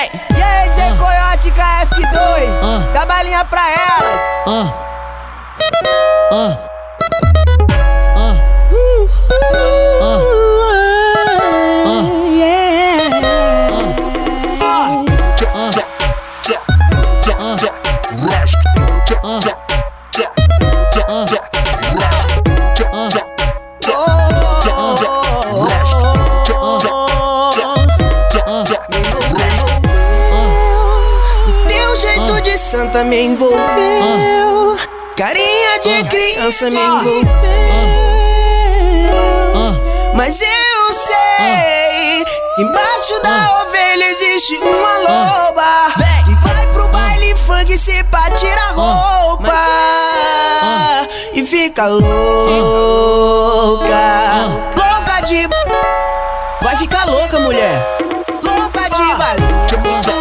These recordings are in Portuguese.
Vem! E aí, J Coyote KF2, Ah. dá balinha pra elas. Ah. Ah. Ah. Teu santa me envolveu. Carinha de criança me envolveu. Mas eu sei, embaixo da ovelha existe uma loba. Que vai pro baile funk se pá tira a roupa. E fica louca. Louca de. Vai ficar louca, mulher. Louca de baile.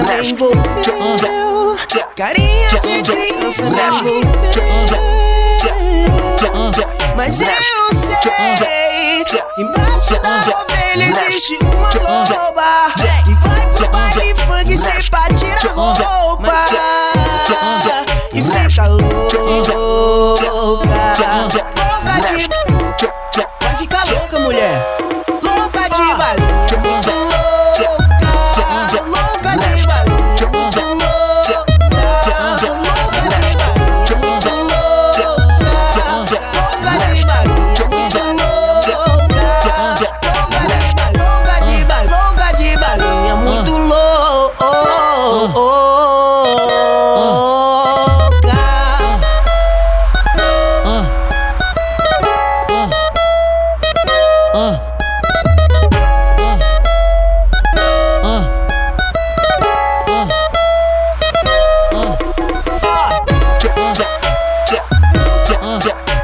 Me envolveu. Carinha de criança me envolveu. Mas eu sei, embaixo da ovelha existe uma loba. 야.